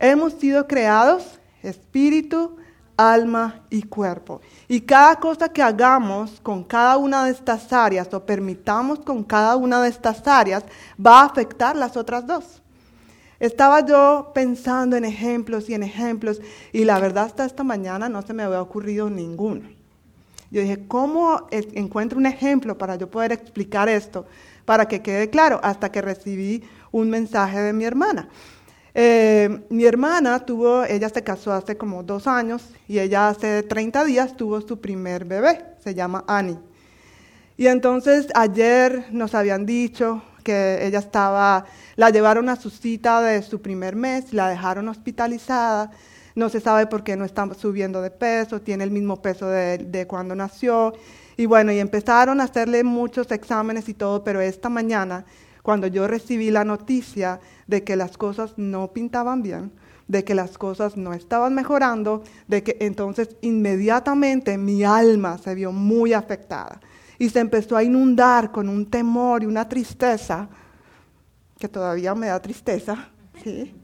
Hemos sido creados espíritu, alma y cuerpo. Y cada cosa que hagamos con cada una de estas áreas o permitamos con cada una de estas áreas va a afectar las otras dos. Estaba yo pensando en ejemplos y en ejemplos y la verdad hasta esta mañana no se me había ocurrido ninguno. Yo dije, ¿cómo encuentro un ejemplo para yo poder explicar esto? Para que quede claro, hasta que recibí un mensaje de mi hermana. Eh, mi hermana tuvo, ella se casó hace como dos años y ella hace 30 días tuvo su primer bebé, se llama Annie. Y entonces ayer nos habían dicho que ella estaba, la llevaron a su cita de su primer mes, la dejaron hospitalizada, no se sabe por qué no está subiendo de peso, tiene el mismo peso de, de cuando nació. Y bueno, y empezaron a hacerle muchos exámenes y todo, pero esta mañana, cuando yo recibí la noticia de que las cosas no pintaban bien, de que las cosas no estaban mejorando, de que entonces inmediatamente mi alma se vio muy afectada y se empezó a inundar con un temor y una tristeza, que todavía me da tristeza, ¿sí?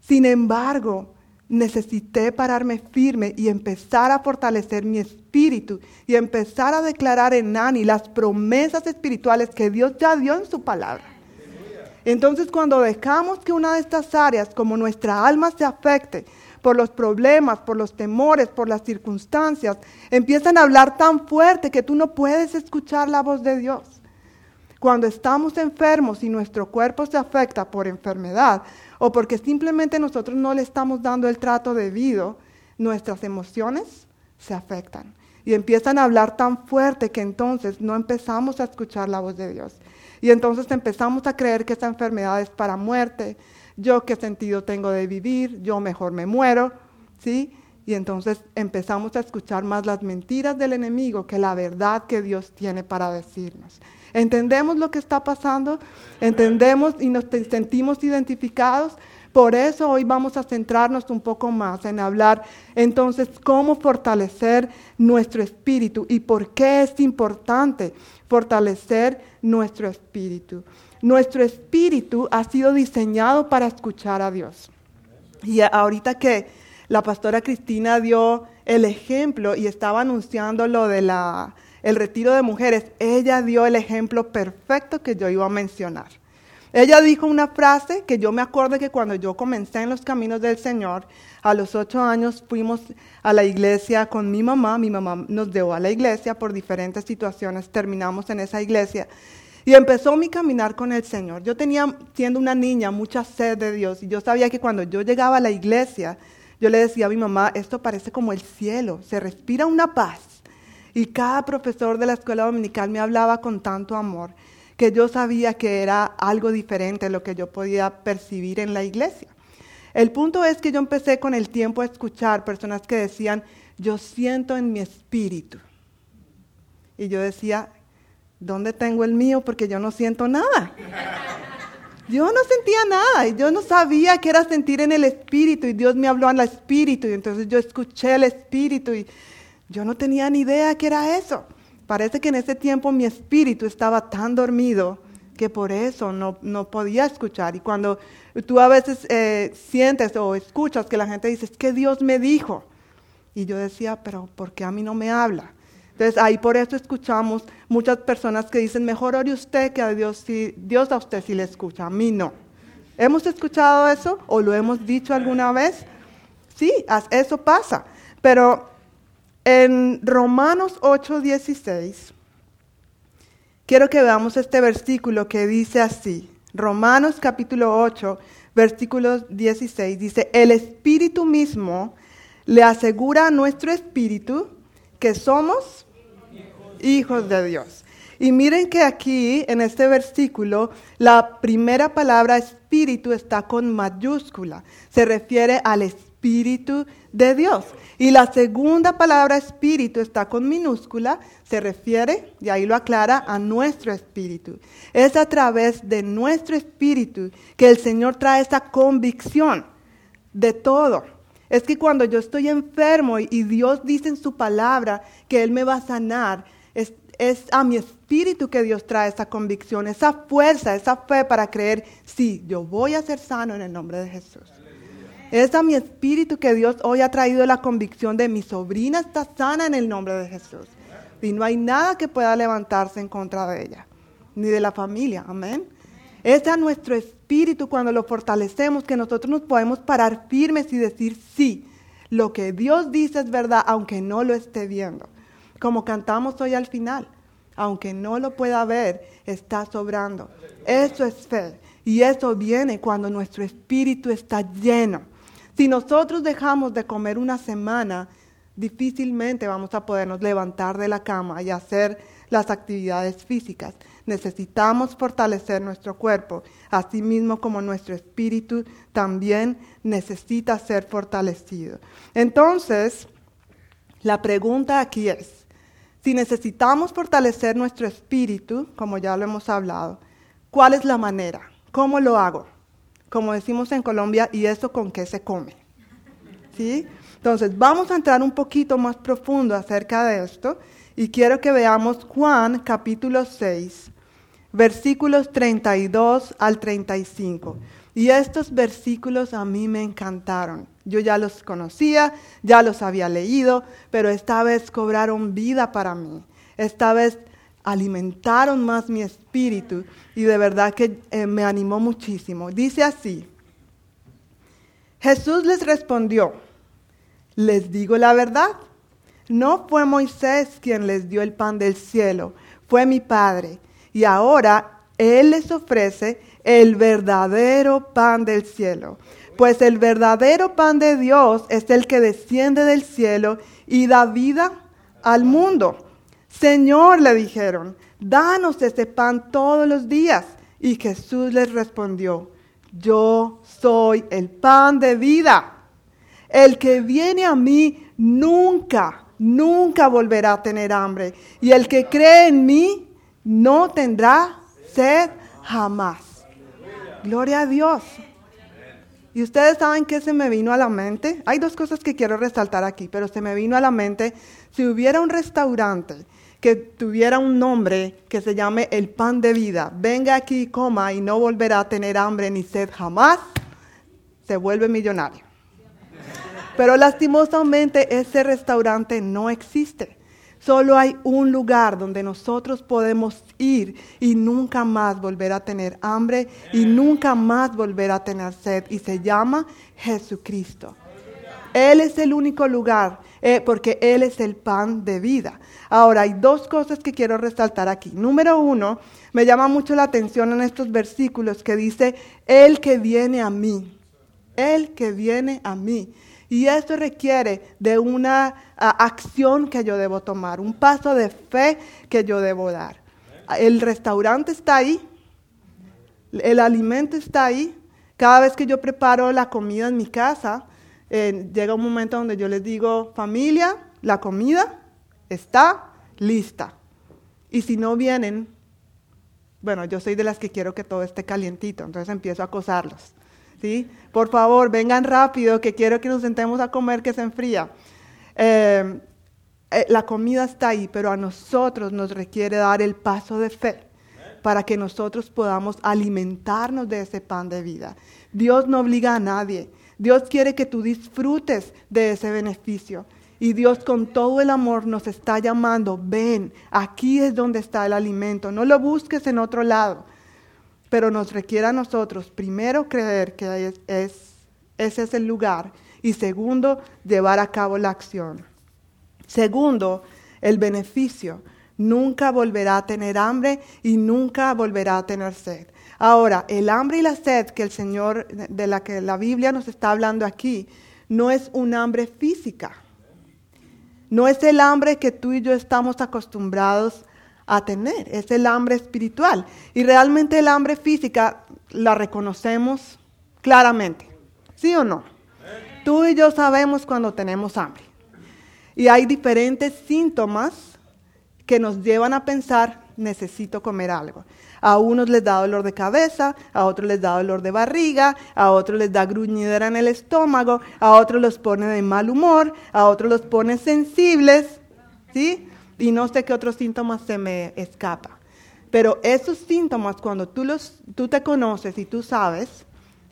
Sin embargo, necesité pararme firme y empezar a fortalecer mi espíritu y empezar a declarar en Nani las promesas espirituales que Dios ya dio en su palabra. Entonces, cuando dejamos que una de estas áreas, como nuestra alma se afecte, por los problemas, por los temores, por las circunstancias, empiezan a hablar tan fuerte que tú no puedes escuchar la voz de Dios. Cuando estamos enfermos y nuestro cuerpo se afecta por enfermedad o porque simplemente nosotros no le estamos dando el trato debido, nuestras emociones se afectan y empiezan a hablar tan fuerte que entonces no empezamos a escuchar la voz de Dios. Y entonces empezamos a creer que esa enfermedad es para muerte, yo qué sentido tengo de vivir, yo mejor me muero, ¿sí? Y entonces empezamos a escuchar más las mentiras del enemigo que la verdad que Dios tiene para decirnos. ¿Entendemos lo que está pasando? ¿Entendemos y nos sentimos identificados? Por eso hoy vamos a centrarnos un poco más en hablar entonces cómo fortalecer nuestro espíritu y por qué es importante fortalecer nuestro espíritu. Nuestro espíritu ha sido diseñado para escuchar a Dios. Y ahorita que la pastora Cristina dio el ejemplo y estaba anunciando lo de la, el retiro de mujeres, ella dio el ejemplo perfecto que yo iba a mencionar. Ella dijo una frase que yo me acuerdo que cuando yo comencé en los caminos del Señor, a los ocho años fuimos a la iglesia con mi mamá, mi mamá nos llevó a la iglesia por diferentes situaciones, terminamos en esa iglesia y empezó mi caminar con el Señor. Yo tenía, siendo una niña, mucha sed de Dios. Y yo sabía que cuando yo llegaba a la iglesia, yo le decía a mi mamá, esto parece como el cielo, se respira una paz. Y cada profesor de la escuela dominical me hablaba con tanto amor que yo sabía que era algo diferente lo que yo podía percibir en la iglesia. El punto es que yo empecé con el tiempo a escuchar personas que decían, yo siento en mi espíritu. Y yo decía, ¿dónde tengo el mío? Porque yo no siento nada. Yo no sentía nada yo no sabía qué era sentir en el espíritu y Dios me habló en el espíritu y entonces yo escuché el espíritu y yo no tenía ni idea qué era eso. Parece que en ese tiempo mi espíritu estaba tan dormido que por eso no, no podía escuchar. Y cuando tú a veces eh, sientes o escuchas que la gente dice, es que Dios me dijo. Y yo decía, pero ¿por qué a mí no me habla? Entonces ahí por eso escuchamos muchas personas que dicen, mejor ore usted que a Dios, si, Dios a usted sí le escucha, a mí no. ¿Hemos escuchado eso o lo hemos dicho alguna vez? Sí, eso pasa. Pero en Romanos 8:16, quiero que veamos este versículo que dice así. Romanos capítulo 8, versículo 16, dice, el Espíritu mismo le asegura a nuestro espíritu que somos hijos de Dios. Y miren que aquí, en este versículo, la primera palabra espíritu está con mayúscula. Se refiere al espíritu de Dios. Y la segunda palabra espíritu está con minúscula. Se refiere, y ahí lo aclara, a nuestro espíritu. Es a través de nuestro espíritu que el Señor trae esa convicción de todo es que cuando yo estoy enfermo y, Dios dice en su palabra que Él me va a sanar, es, a mi espíritu que Dios trae esa convicción, esa fuerza, esa fe para creer, sí, yo voy a ser sano en el nombre de Jesús. Es a mi espíritu que Dios hoy ha traído la convicción de mi sobrina está sana en el nombre de Jesús. Y no hay nada que pueda levantarse en contra de ella, ni de la familia. Amén. Es a nuestro espíritu cuando lo fortalecemos que nosotros nos podemos parar firmes y decir sí. Lo que Dios dice es verdad, aunque no lo esté viendo. Como cantamos hoy al final. Aunque no lo pueda ver, está sobrando. Eso es fe. Y eso viene cuando nuestro espíritu está lleno. Si nosotros dejamos de comer una semana, difícilmente vamos a podernos levantar de la cama y hacer las actividades físicas. Necesitamos fortalecer nuestro cuerpo, así mismo como nuestro espíritu también necesita ser fortalecido. Entonces, la pregunta aquí es, si necesitamos fortalecer nuestro espíritu, como ya lo hemos hablado, ¿cuál es la manera? ¿Cómo lo hago? como decimos en Colombia, ¿y eso con qué se come? ¿Sí? Entonces, vamos a entrar un poquito más profundo acerca de esto y quiero que veamos Juan capítulo 6, versículos 32 al 35. Y estos versículos a mí me encantaron. Yo ya los conocía, ya los había leído, pero esta vez cobraron vida para mí. Esta vez alimentaron más mi espíritu y de verdad que eh, me animó muchísimo. Dice así, Jesús les respondió, les digo la verdad, no fue Moisés quien les dio el pan del cielo, fue mi Padre. Y ahora Él les ofrece el verdadero pan del cielo. Pues el verdadero pan de Dios es el que desciende del cielo y da vida al mundo. Señor, le dijeron, danos ese pan todos los días. Y Jesús les respondió, yo soy el pan de vida. El que viene a mí nunca, nunca volverá a tener hambre. Y el que cree en mí no tendrá sed jamás. Gloria a Dios. Y ustedes saben que se me vino a la mente. Hay dos cosas que quiero resaltar aquí, pero se me vino a la mente. Si hubiera un restaurante que tuviera un nombre que se llame el pan de vida, venga aquí y coma y no volverá a tener hambre ni sed jamás, se vuelve millonario. Pero lastimosamente ese restaurante no existe. Solo hay un lugar donde nosotros podemos ir y nunca más volver a tener hambre y nunca más volver a tener sed y se llama Jesucristo. Él es el único lugar eh, porque Él es el pan de vida. Ahora, hay dos cosas que quiero resaltar aquí. Número uno, me llama mucho la atención en estos versículos que dice, El que viene a mí, El que viene a mí. Y esto requiere de una acción que yo debo tomar, un paso de fe que yo debo dar. El restaurante está ahí, el alimento está ahí. Cada vez que yo preparo la comida en mi casa, llega un momento donde yo les digo, familia, la comida está lista. Y si no vienen, bueno, yo soy de las que quiero que todo esté calientito, entonces empiezo a acosarlos. ¿Sí? Por favor, vengan rápido, que quiero que nos sentemos a comer que se enfría. Eh, eh, la comida está ahí, pero a nosotros nos requiere dar el paso de fe para que nosotros podamos alimentarnos de ese pan de vida. Dios no obliga a nadie. Dios quiere que tú disfrutes de ese beneficio. Y Dios con todo el amor nos está llamando, ven, aquí es donde está el alimento, no lo busques en otro lado. Pero nos requiere a nosotros, primero, creer que es, ese es el lugar y segundo, llevar a cabo la acción. Segundo, el beneficio. Nunca volverá a tener hambre y nunca volverá a tener sed. Ahora, el hambre y la sed que el Señor, de la que la Biblia nos está hablando aquí, no es un hambre física. No es el hambre que tú y yo estamos acostumbrados a tener, es el hambre espiritual. Y realmente el hambre física la reconocemos claramente. ¿Sí o no? Tú y yo sabemos cuando tenemos hambre. Y hay diferentes síntomas que nos llevan a pensar, necesito comer algo. A unos les da dolor de cabeza, a otros les da dolor de barriga, a otros les da gruñidera en el estómago, a otros los pone de mal humor, a otros los pone sensibles, ¿sí? Y no sé qué otros síntomas se me escapa. Pero esos síntomas, cuando tú, los, tú te conoces y tú sabes,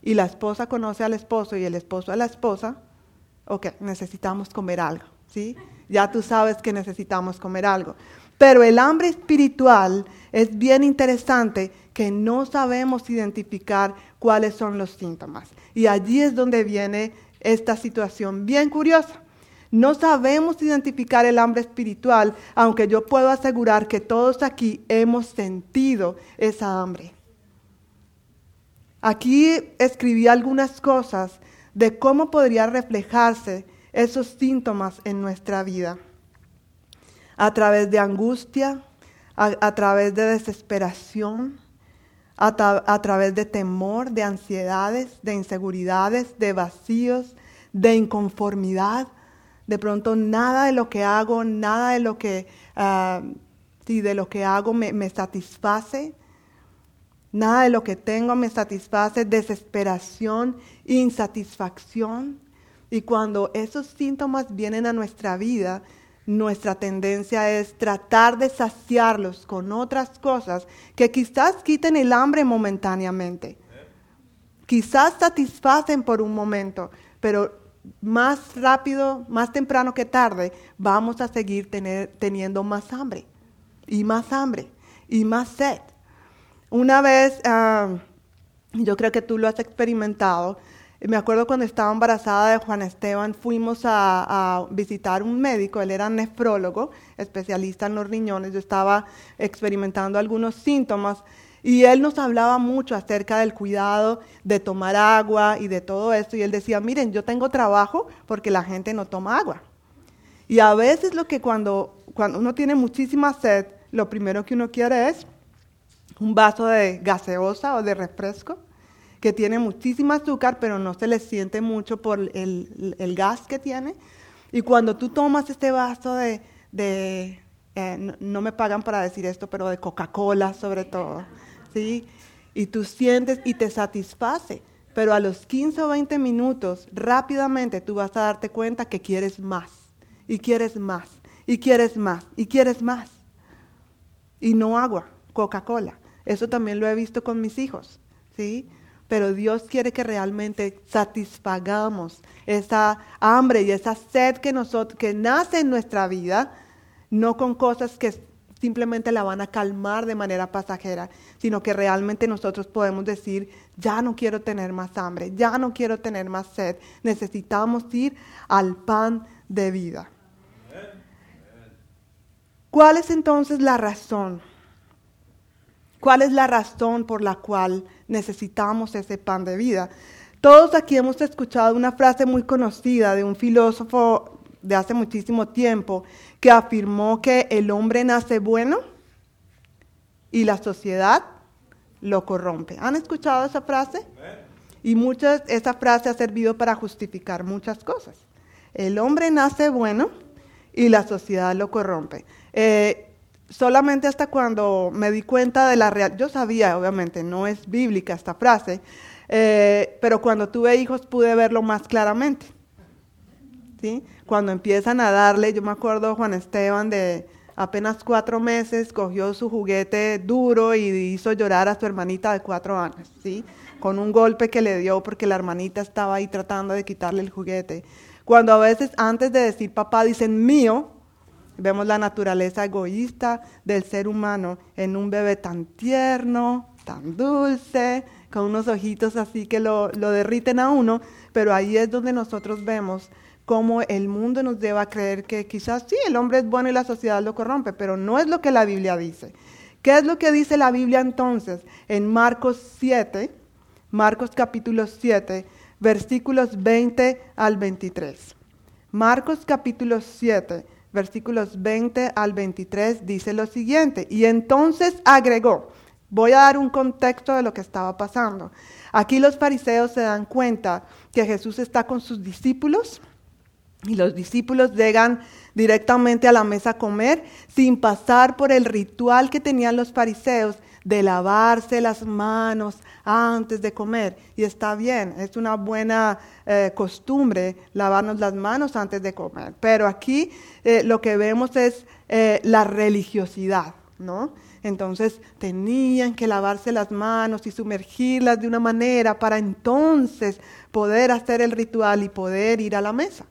y la esposa conoce al esposo y el esposo a la esposa, ok, necesitamos comer algo, ¿sí? Ya tú sabes que necesitamos comer algo. Pero el hambre espiritual es bien interesante que no sabemos identificar cuáles son los síntomas. Y allí es donde viene esta situación bien curiosa. No sabemos identificar el hambre espiritual, aunque yo puedo asegurar que todos aquí hemos sentido esa hambre. Aquí escribí algunas cosas de cómo podría reflejarse esos síntomas en nuestra vida. A través de angustia, a, través de desesperación, a través de temor, de ansiedades, de inseguridades, de vacíos, de inconformidad. De pronto nada de lo que hago, nada de lo que, uh, de lo que hago me, me satisface. Nada de lo que tengo me satisface, desesperación, insatisfacción. Y cuando esos síntomas vienen a nuestra vida, nuestra tendencia es tratar de saciarlos con otras cosas que quizás quiten el hambre momentáneamente. Quizás satisfacen por un momento, pero más rápido, más temprano que tarde, vamos a seguir teniendo más hambre y más hambre y más sed. Una vez, ah, yo creo que tú lo has experimentado, me acuerdo cuando estaba embarazada de Juan Esteban, fuimos a, visitar un médico, él era nefrólogo, especialista en los riñones, yo estaba experimentando algunos síntomas y él nos hablaba mucho acerca del cuidado de tomar agua y de todo esto. Y él decía, miren, yo tengo trabajo porque la gente no toma agua. Y a veces lo que cuando, cuando uno tiene muchísima sed, lo primero que uno quiere es un vaso de gaseosa o de refresco que tiene muchísimo azúcar, pero no se le siente mucho por el, gas que tiene. Y cuando tú tomas este vaso de, eh, no, me pagan para decir esto, pero de Coca-Cola sobre todo, ¿sí? Y tú sientes y te satisface, pero a los 15 o 20 minutos, rápidamente tú vas a darte cuenta que quieres más, y quieres más, y quieres más, y quieres más. Y no agua, Coca-Cola. Eso también lo he visto con mis hijos, ¿sí? Pero Dios quiere que realmente satisfagamos esa hambre y esa sed que, nosotros, que nace en nuestra vida, no con cosas que simplemente la van a calmar de manera pasajera, sino que realmente nosotros podemos decir, ya no quiero tener más hambre, ya no quiero tener más sed, necesitamos ir al pan de vida. ¿Cuál es entonces la razón? ¿Cuál es la razón por la cual necesitamos ese pan de vida? Todos aquí hemos escuchado una frase muy conocida de un filósofo de hace muchísimo tiempo que afirmó que el hombre nace bueno y la sociedad lo corrompe. ¿Han escuchado esa frase? Y muchas, esa frase ha servido para justificar muchas cosas. El hombre nace bueno y la sociedad lo corrompe. Eh, solamente hasta cuando me di cuenta de la realidad, yo sabía, obviamente, no es bíblica esta frase, eh, pero cuando tuve hijos pude verlo más claramente. Cuando empiezan a darle, yo me acuerdo Juan Esteban de apenas cuatro meses, cogió su juguete duro y hizo llorar a su hermanita de cuatro años, ¿sí? con un golpe que le dio porque la hermanita estaba ahí tratando de quitarle el juguete. Cuando a veces antes de decir papá dicen mío, vemos la naturaleza egoísta del ser humano en un bebé tan tierno, tan dulce, con unos ojitos así que lo, lo derriten a uno, pero ahí es donde nosotros vemos cómo el mundo nos lleva a creer que quizás sí, el hombre es bueno y la sociedad lo corrompe, pero no es lo que la Biblia dice. ¿Qué es lo que dice la Biblia entonces? En Marcos 7, Marcos capítulo 7, versículos 20 al 23. Marcos capítulo 7, versículos 20 al 23 dice lo siguiente, y entonces agregó, voy a dar un contexto de lo que estaba pasando. Aquí los fariseos se dan cuenta que Jesús está con sus discípulos y los discípulos llegan directamente a la mesa a comer sin pasar por el ritual que tenían los fariseos de lavarse las manos antes de comer. Y está bien, es una buena eh, costumbre lavarnos las manos antes de comer. Pero aquí eh, lo que vemos es eh, la religiosidad, ¿no? Entonces tenían que lavarse las manos y sumergirlas de una manera para entonces poder hacer el ritual y poder ir a la mesa.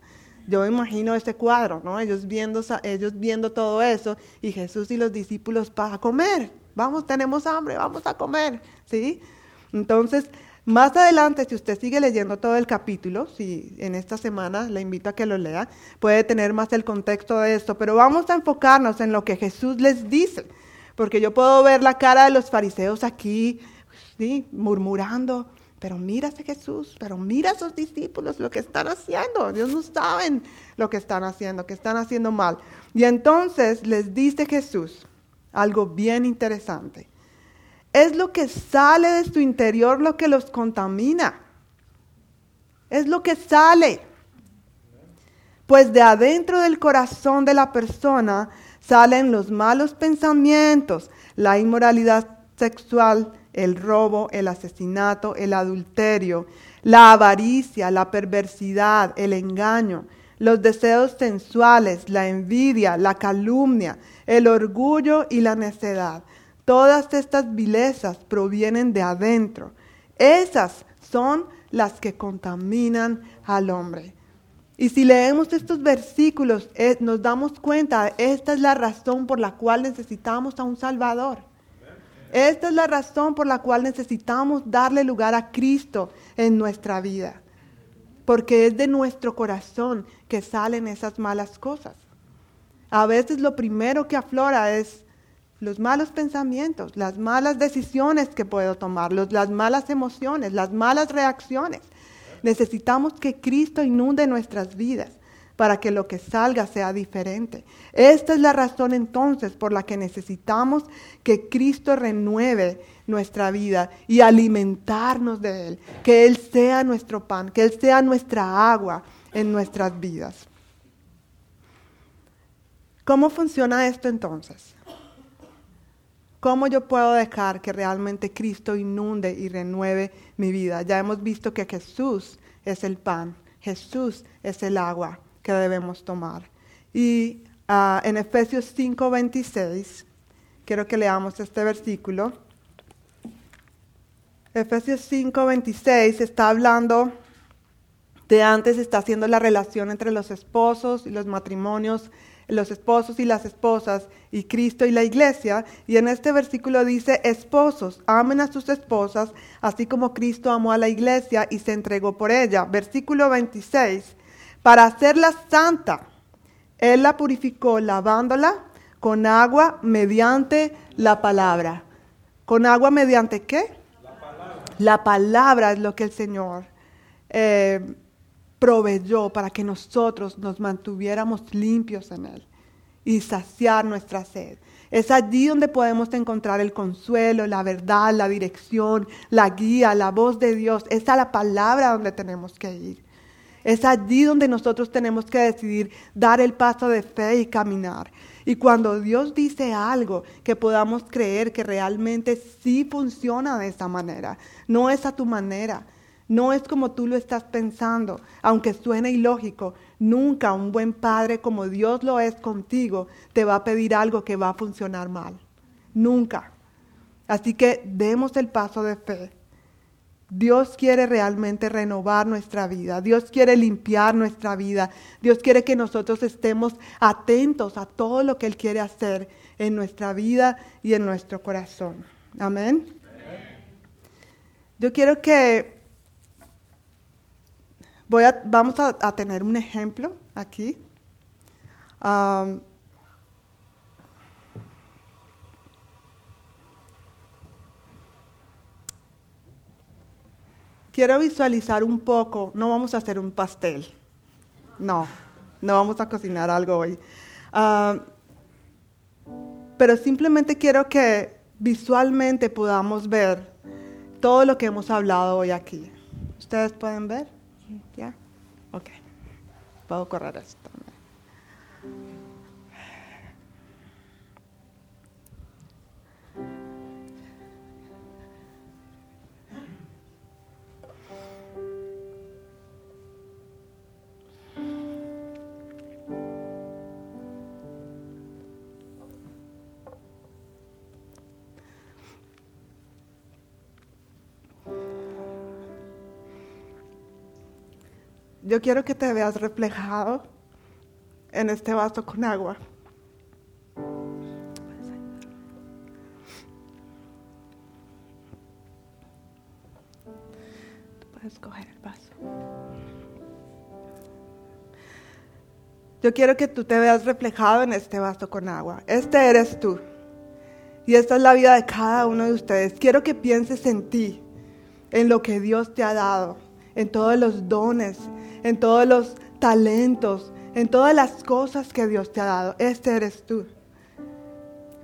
Yo imagino ese cuadro, ¿no? Ellos viendo, ellos viendo todo eso y Jesús y los discípulos para comer. Vamos, tenemos hambre, vamos a comer, ¿sí? Entonces, más adelante, si usted sigue leyendo todo el capítulo, si en esta semana le invito a que lo lea, puede tener más el contexto de esto, pero vamos a enfocarnos en lo que Jesús les dice, porque yo puedo ver la cara de los fariseos aquí, ¿sí? murmurando, pero mira a Jesús, pero mira a sus discípulos lo que están haciendo, Dios no saben lo que están haciendo, que están haciendo mal. Y entonces les dice Jesús algo bien interesante. Es lo que sale de su interior lo que los contamina. Es lo que sale. Pues de adentro del corazón de la persona salen los malos pensamientos, la inmoralidad sexual, el robo, el asesinato, el adulterio, la avaricia, la perversidad, el engaño, los deseos sensuales, la envidia, la calumnia, el orgullo y la necedad. Todas estas vilezas provienen de adentro. Esas son las que contaminan al hombre. Y si leemos estos versículos, eh, nos damos cuenta, esta es la razón por la cual necesitamos a un Salvador. Esta es la razón por la cual necesitamos darle lugar a Cristo en nuestra vida. Porque es de nuestro corazón que salen esas malas cosas. A veces lo primero que aflora es los malos pensamientos, las malas decisiones que puedo tomar, las malas emociones, las malas reacciones. Necesitamos que Cristo inunde nuestras vidas para que lo que salga sea diferente. Esta es la razón entonces por la que necesitamos que Cristo renueve nuestra vida y alimentarnos de Él, que Él sea nuestro pan, que Él sea nuestra agua en nuestras vidas. ¿Cómo funciona esto entonces? ¿Cómo yo puedo dejar que realmente Cristo inunde y renueve mi vida? Ya hemos visto que Jesús es el pan, Jesús es el agua que debemos tomar. Y ah, en Efesios 5:26, quiero que leamos este versículo. Efesios 5:26 está hablando de antes, está haciendo la relación entre los esposos y los matrimonios los esposos y las esposas y Cristo y la iglesia. Y en este versículo dice, esposos, amen a sus esposas, así como Cristo amó a la iglesia y se entregó por ella. Versículo 26, para hacerla santa, Él la purificó lavándola con agua mediante la palabra. ¿Con agua mediante qué? La palabra. La palabra es lo que el Señor eh, proveyó para que nosotros nos mantuviéramos limpios en Él y saciar nuestra sed. Es allí donde podemos encontrar el consuelo, la verdad, la dirección, la guía, la voz de Dios. Es a la palabra donde tenemos que ir. Es allí donde nosotros tenemos que decidir dar el paso de fe y caminar. Y cuando Dios dice algo, que podamos creer que realmente sí funciona de esa manera. No es a tu manera, no es como tú lo estás pensando, aunque suene ilógico. Nunca un buen padre como Dios lo es contigo te va a pedir algo que va a funcionar mal. Nunca. Así que demos el paso de fe. Dios quiere realmente renovar nuestra vida. Dios quiere limpiar nuestra vida. Dios quiere que nosotros estemos atentos a todo lo que Él quiere hacer en nuestra vida y en nuestro corazón. Amén. Yo quiero que Voy a, vamos a, tener un ejemplo aquí. Quiero visualizar un poco, no vamos a hacer un pastel, no, no vamos a cocinar algo hoy, pero simplemente quiero que visualmente podamos ver todo lo que hemos hablado hoy aquí. ¿Ustedes pueden ver? ¿Ya? Ok. Puedo correr esto. Yo quiero que te veas reflejado en este vaso con agua. Tú puedes coger el vaso. Yo quiero que tú te veas reflejado en este vaso con agua. Este eres tú. Y esta es la vida de cada uno de ustedes. Quiero que pienses en ti, en lo que Dios te ha dado, en todos los dones, en todos los talentos, en todas las cosas que Dios te ha dado. Este eres tú.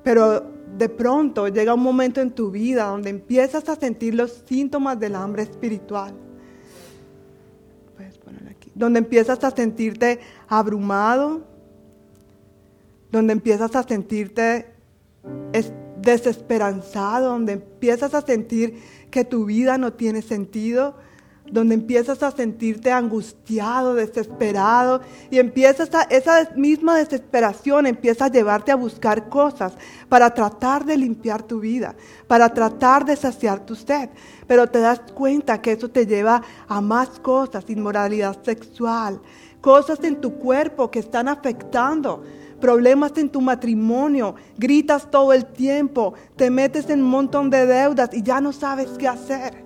Pero de pronto llega un momento en tu vida donde empiezas a sentir los síntomas del hambre espiritual. Puedes ponerlo aquí. Donde empiezas a sentirte abrumado, donde empiezas a sentirte desesperanzado, donde empiezas a sentir que tu vida no tiene sentido, donde empiezas a sentirte angustiado, desesperado, y empiezas a, esa misma desesperación empieza a llevarte a buscar cosas para tratar de limpiar tu vida, para tratar de saciar tu sed. Pero te das cuenta que eso te lleva a más cosas, inmoralidad sexual, cosas en tu cuerpo que están afectando problemas en tu matrimonio, gritas todo el tiempo, te metes en un montón de deudas y ya no sabes qué hacer.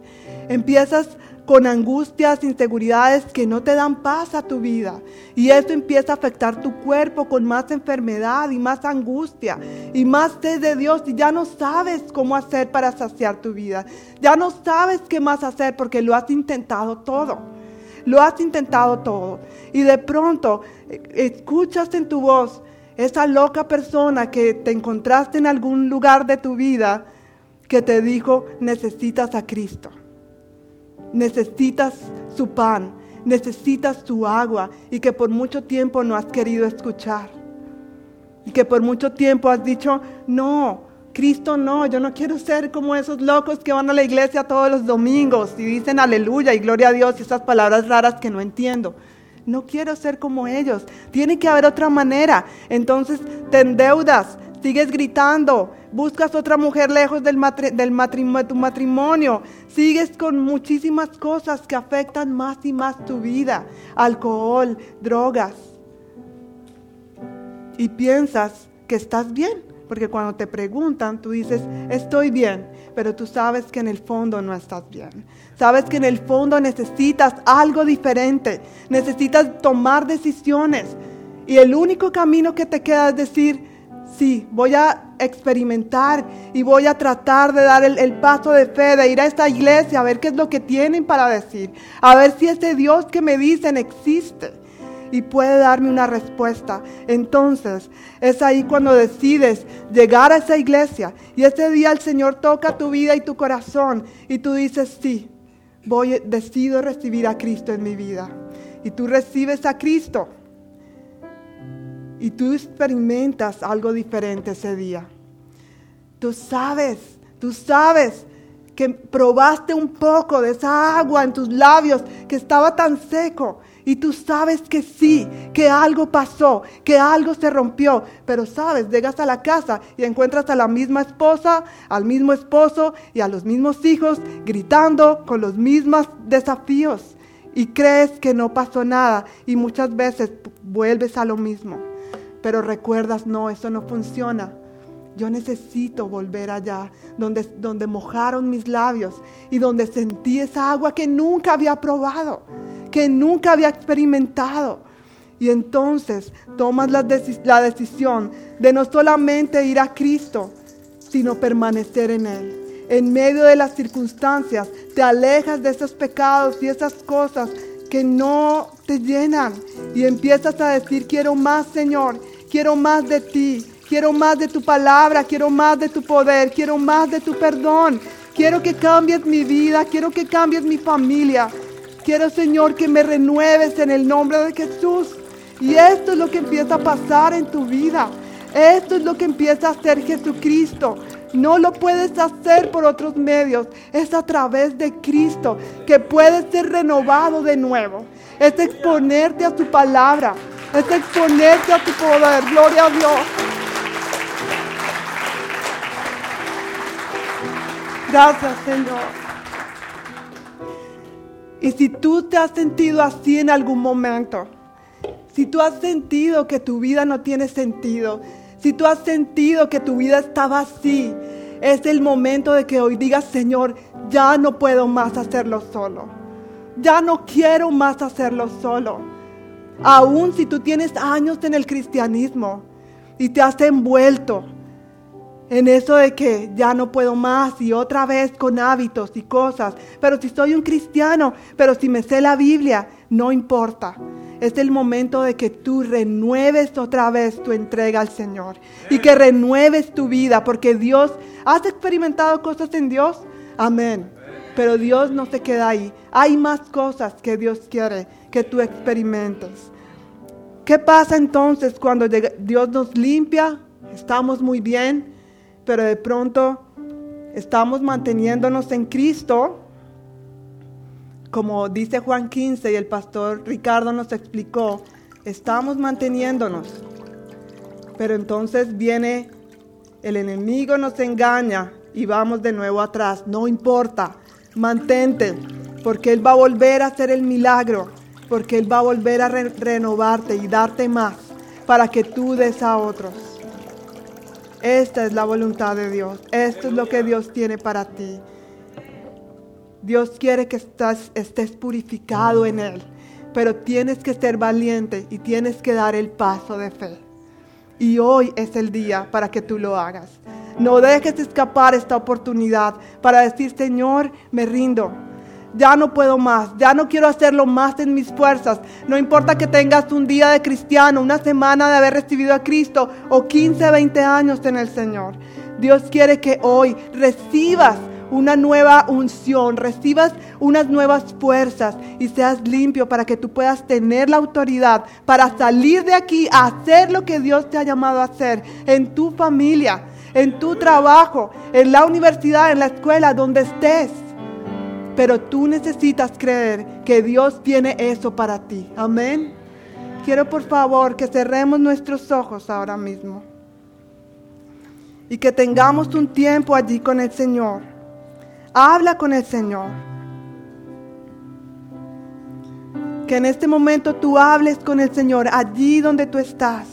Empiezas con angustias, inseguridades que no te dan paz a tu vida. Y esto empieza a afectar tu cuerpo con más enfermedad y más angustia y más sed de Dios. Y ya no sabes cómo hacer para saciar tu vida. Ya no sabes qué más hacer porque lo has intentado todo. Lo has intentado todo. Y de pronto eh, escuchas en tu voz esa loca persona que te encontraste en algún lugar de tu vida que te dijo, necesitas a Cristo necesitas su pan, necesitas su agua y que por mucho tiempo no has querido escuchar. Y que por mucho tiempo has dicho, no, Cristo no, yo no quiero ser como esos locos que van a la iglesia todos los domingos y dicen aleluya y gloria a Dios y esas palabras raras que no entiendo. No quiero ser como ellos. Tiene que haber otra manera. Entonces te endeudas, sigues gritando, buscas otra mujer lejos del, del matrimonio, tu matrimonio, sigues con muchísimas cosas que afectan más y más tu vida, alcohol, drogas. Y piensas que estás bien, porque cuando te preguntan, tú dices, estoy bien, pero tú sabes que en el fondo no estás bien. Sabes que en el fondo necesitas algo diferente, necesitas tomar decisiones. Y el único camino que te queda es decir, sí, voy a experimentar y voy a tratar de dar el, paso de fe, de ir a esta iglesia a ver qué es lo que tienen para decir, a ver si ese Dios que me dicen existe y puede darme una respuesta. Entonces es ahí cuando decides llegar a esa iglesia y ese día el Señor toca tu vida y tu corazón y tú dices, sí, voy, decido recibir a Cristo en mi vida. Y tú recibes a Cristo y tú experimentas algo diferente ese día. Tú sabes, tú sabes que probaste un poco de esa agua en tus labios que estaba tan seco. Y tú sabes que sí, que algo pasó, que algo se rompió. Pero sabes, llegas a la casa y encuentras a la misma esposa, al mismo esposo y a los mismos hijos gritando con los mismos desafíos. Y crees que no pasó nada y muchas veces vuelves a lo mismo pero recuerdas, no, eso no funciona. Yo necesito volver allá, donde, donde mojaron mis labios y donde sentí esa agua que nunca había probado, que nunca había experimentado. Y entonces tomas la, la decisión de no solamente ir a Cristo, sino permanecer en Él. En medio de las circunstancias, te alejas de esos pecados y esas cosas que no te llenan y empiezas a decir, quiero más, Señor, quiero más de ti, quiero más de tu palabra, quiero más de tu poder, quiero más de tu perdón, quiero que cambies mi vida, quiero que cambies mi familia, quiero, Señor, que me renueves en el nombre de Jesús. Y esto es lo que empieza a pasar en tu vida. Esto es lo que empieza a hacer Jesucristo. No lo puedes hacer por otros medios. Es a través de Cristo que puedes ser renovado de nuevo. Es exponerte a su palabra. Es exponerte a tu poder. Gloria a Dios. Gracias, Señor. Y si tú te has sentido así en algún momento, si tú has sentido que tu vida no tiene sentido, si tú has sentido que tu vida estaba así, es el momento de que hoy digas, Señor, ya no puedo más hacerlo solo. Ya no quiero más hacerlo solo. Aún si tú tienes años en el cristianismo y te has envuelto en eso de que ya no puedo más y otra vez con hábitos y cosas. Pero si soy un cristiano, pero si me sé la Biblia, no importa. Es el momento de que tú renueves otra vez tu entrega al Señor y que renueves tu vida porque Dios, ¿has experimentado cosas en Dios? Amén. Pero Dios no se queda ahí. Hay más cosas que Dios quiere que tú experimentes. ¿Qué pasa entonces cuando Dios nos limpia? Estamos muy bien pero de pronto estamos manteniéndonos en Cristo, como dice Juan 15 y el pastor Ricardo nos explicó, estamos manteniéndonos. Pero entonces viene el enemigo, nos engaña y vamos de nuevo atrás. No importa, mantente, porque Él va a volver a hacer el milagro, porque Él va a volver a renovarte y darte más para que tú des a otros. Esta es la voluntad de Dios. Esto es lo que Dios tiene para ti. Dios quiere que estés purificado en Él, pero tienes que ser valiente y tienes que dar el paso de fe. Y hoy es el día para que tú lo hagas. No dejes escapar esta oportunidad para decir, Señor, me rindo ya no puedo más, ya no quiero hacerlo más en mis fuerzas. No importa que tengas un día de cristiano, una semana de haber recibido a Cristo o 15, 20 años en el Señor. Dios quiere que hoy recibas una nueva unción, recibas unas nuevas fuerzas y seas limpio para que tú puedas tener la autoridad para salir de aquí a hacer lo que Dios te ha llamado a hacer en tu familia, en tu trabajo, en la universidad, en la escuela, donde estés. Pero tú necesitas creer que Dios tiene eso para ti. Amén. Quiero por favor que cerremos nuestros ojos ahora mismo. Y que tengamos un tiempo allí con el Señor. Habla con el Señor. Que en este momento tú hables con el Señor allí donde tú estás.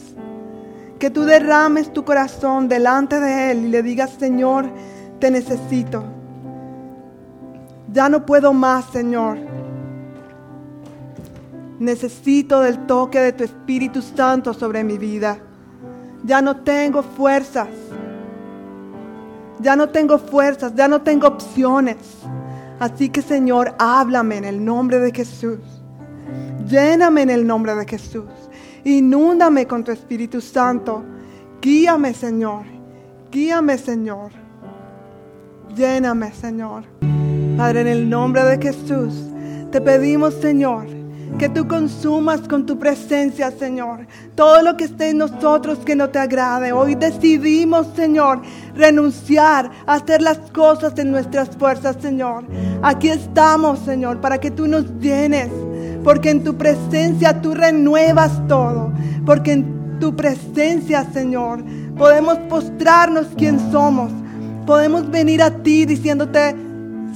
Que tú derrames tu corazón delante de Él y le digas, Señor, te necesito. Ya no puedo más, Señor. Necesito del toque de tu Espíritu Santo sobre mi vida. Ya no tengo fuerzas. Ya no tengo fuerzas, ya no tengo opciones. Así que Señor, háblame en el nombre de Jesús. Lléname en el nombre de Jesús. Inúndame con tu Espíritu Santo. Guíame, Señor. Guíame, Señor. Lléname, Señor. Padre, en el nombre de Jesús, te pedimos, Señor, que tú consumas con tu presencia, Señor, todo lo que esté en nosotros que no te agrade. Hoy decidimos, Señor, renunciar a hacer las cosas en nuestras fuerzas, Señor. Aquí estamos, Señor, para que tú nos llenes, porque en tu presencia tú renuevas todo, porque en tu presencia, Señor, podemos postrarnos quien somos. Podemos venir a ti diciéndote,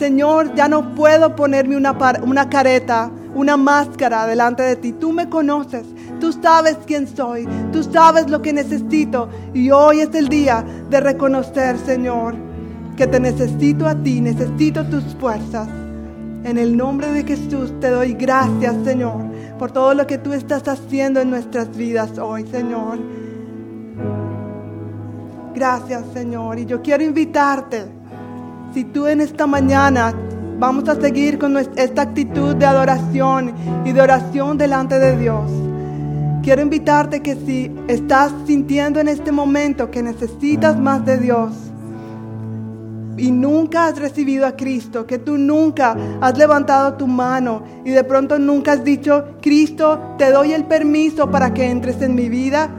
Señor, ya no puedo ponerme una, una careta, una máscara delante de ti. Tú me conoces, tú sabes quién soy, tú sabes lo que necesito. Y hoy es el día de reconocer, Señor, que te necesito a ti, necesito tus fuerzas. En el nombre de Jesús te doy gracias, Señor, por todo lo que tú estás haciendo en nuestras vidas hoy, Señor. Gracias, Señor. Y yo quiero invitarte si tú en esta mañana vamos a seguir con esta actitud de adoración y de oración delante de Dios, quiero invitarte que si estás sintiendo en este momento que necesitas más de Dios, y nunca has recibido a Cristo, que tú nunca has levantado tu mano y de pronto nunca has dicho, Cristo, te doy el permiso para que entres en mi vida,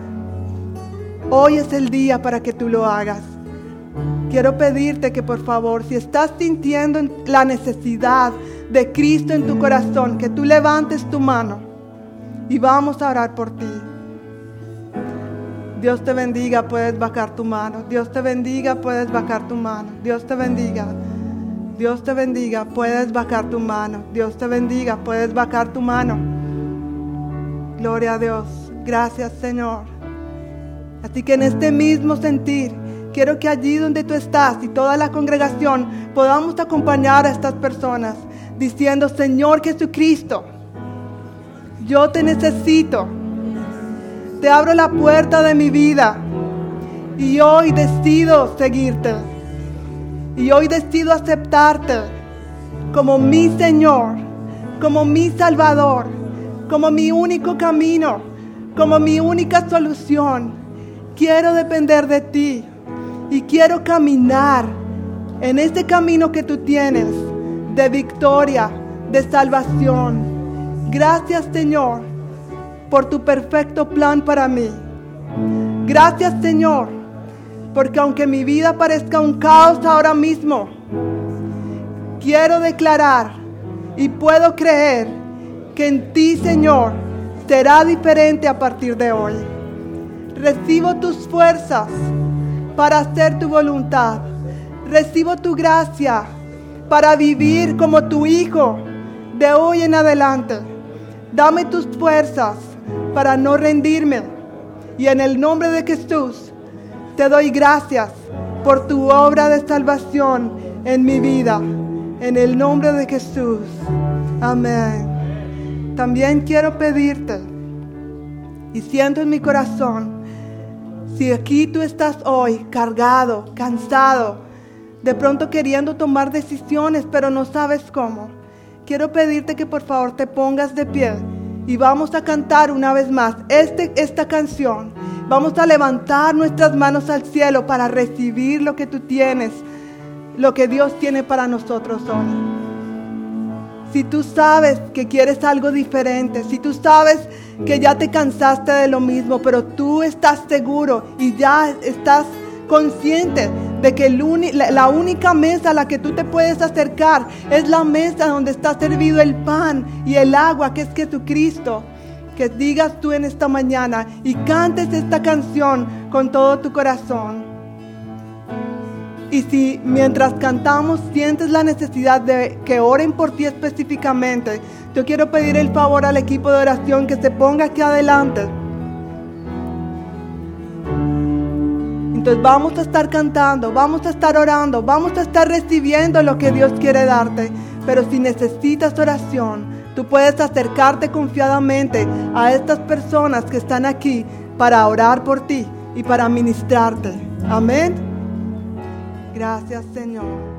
hoy es el día para que tú lo hagas quiero pedirte que por favor, si estás sintiendo la necesidad de Cristo en tu corazón, que tú levantes tu mano y vamos a orar por ti. Dios te bendiga, puedes bajar tu mano. Dios te bendiga, puedes bajar tu mano. Dios te bendiga. Dios te bendiga, puedes bajar tu mano. Dios te bendiga, puedes bajar tu mano. Gloria a Dios. Gracias Señor. Así que en este mismo sentir, quiero que allí donde tú estás y toda la congregación podamos acompañar a estas personas diciendo, Señor Jesucristo, yo te necesito. Te abro la puerta de mi vida y hoy decido seguirte. Y hoy decido aceptarte como mi Señor, como mi Salvador, como mi único camino, como mi única solución. Quiero depender de ti y quiero caminar en este camino que tú tienes de victoria, de salvación. Gracias Señor por tu perfecto plan para mí. Gracias Señor porque aunque mi vida parezca un caos ahora mismo, quiero declarar y puedo creer que en ti, Señor, será diferente a partir de hoy. Recibo tus fuerzas para hacer tu voluntad. Recibo tu gracia para vivir como tu hijo de hoy en adelante. Dame tus fuerzas para no rendirme. Y en el nombre de Jesús, te doy gracias por tu obra de salvación en mi vida. En el nombre de Jesús. Amén. También quiero pedirte, y siento en mi corazón, si aquí tú estás hoy cargado, cansado, de pronto queriendo tomar decisiones, pero no sabes cómo, quiero pedirte que por favor te pongas de pie y vamos a cantar una vez más este, esta canción Vamos a levantar nuestras manos al cielo para recibir lo que tú tienes, lo que Dios tiene para nosotros hoy. Si tú sabes que quieres algo diferente, si tú sabes que ya te cansaste de lo mismo, pero tú estás seguro y ya estás consciente de que la única mesa a la que tú te puedes acercar es la mesa donde está servido el pan y el agua, que es Jesucristo que digas tú en esta mañana y cantes esta canción con todo tu corazón. Y si mientras cantamos sientes la necesidad de que oren por ti específicamente, yo quiero pedir el favor al equipo de oración que se ponga aquí adelante. Entonces vamos a estar cantando, vamos a estar orando, vamos a estar recibiendo lo que Dios quiere darte. Pero si necesitas oración, Tú puedes acercarte confiadamente a estas personas que están aquí para orar por ti y para ministrarte. Amén. Gracias Señor.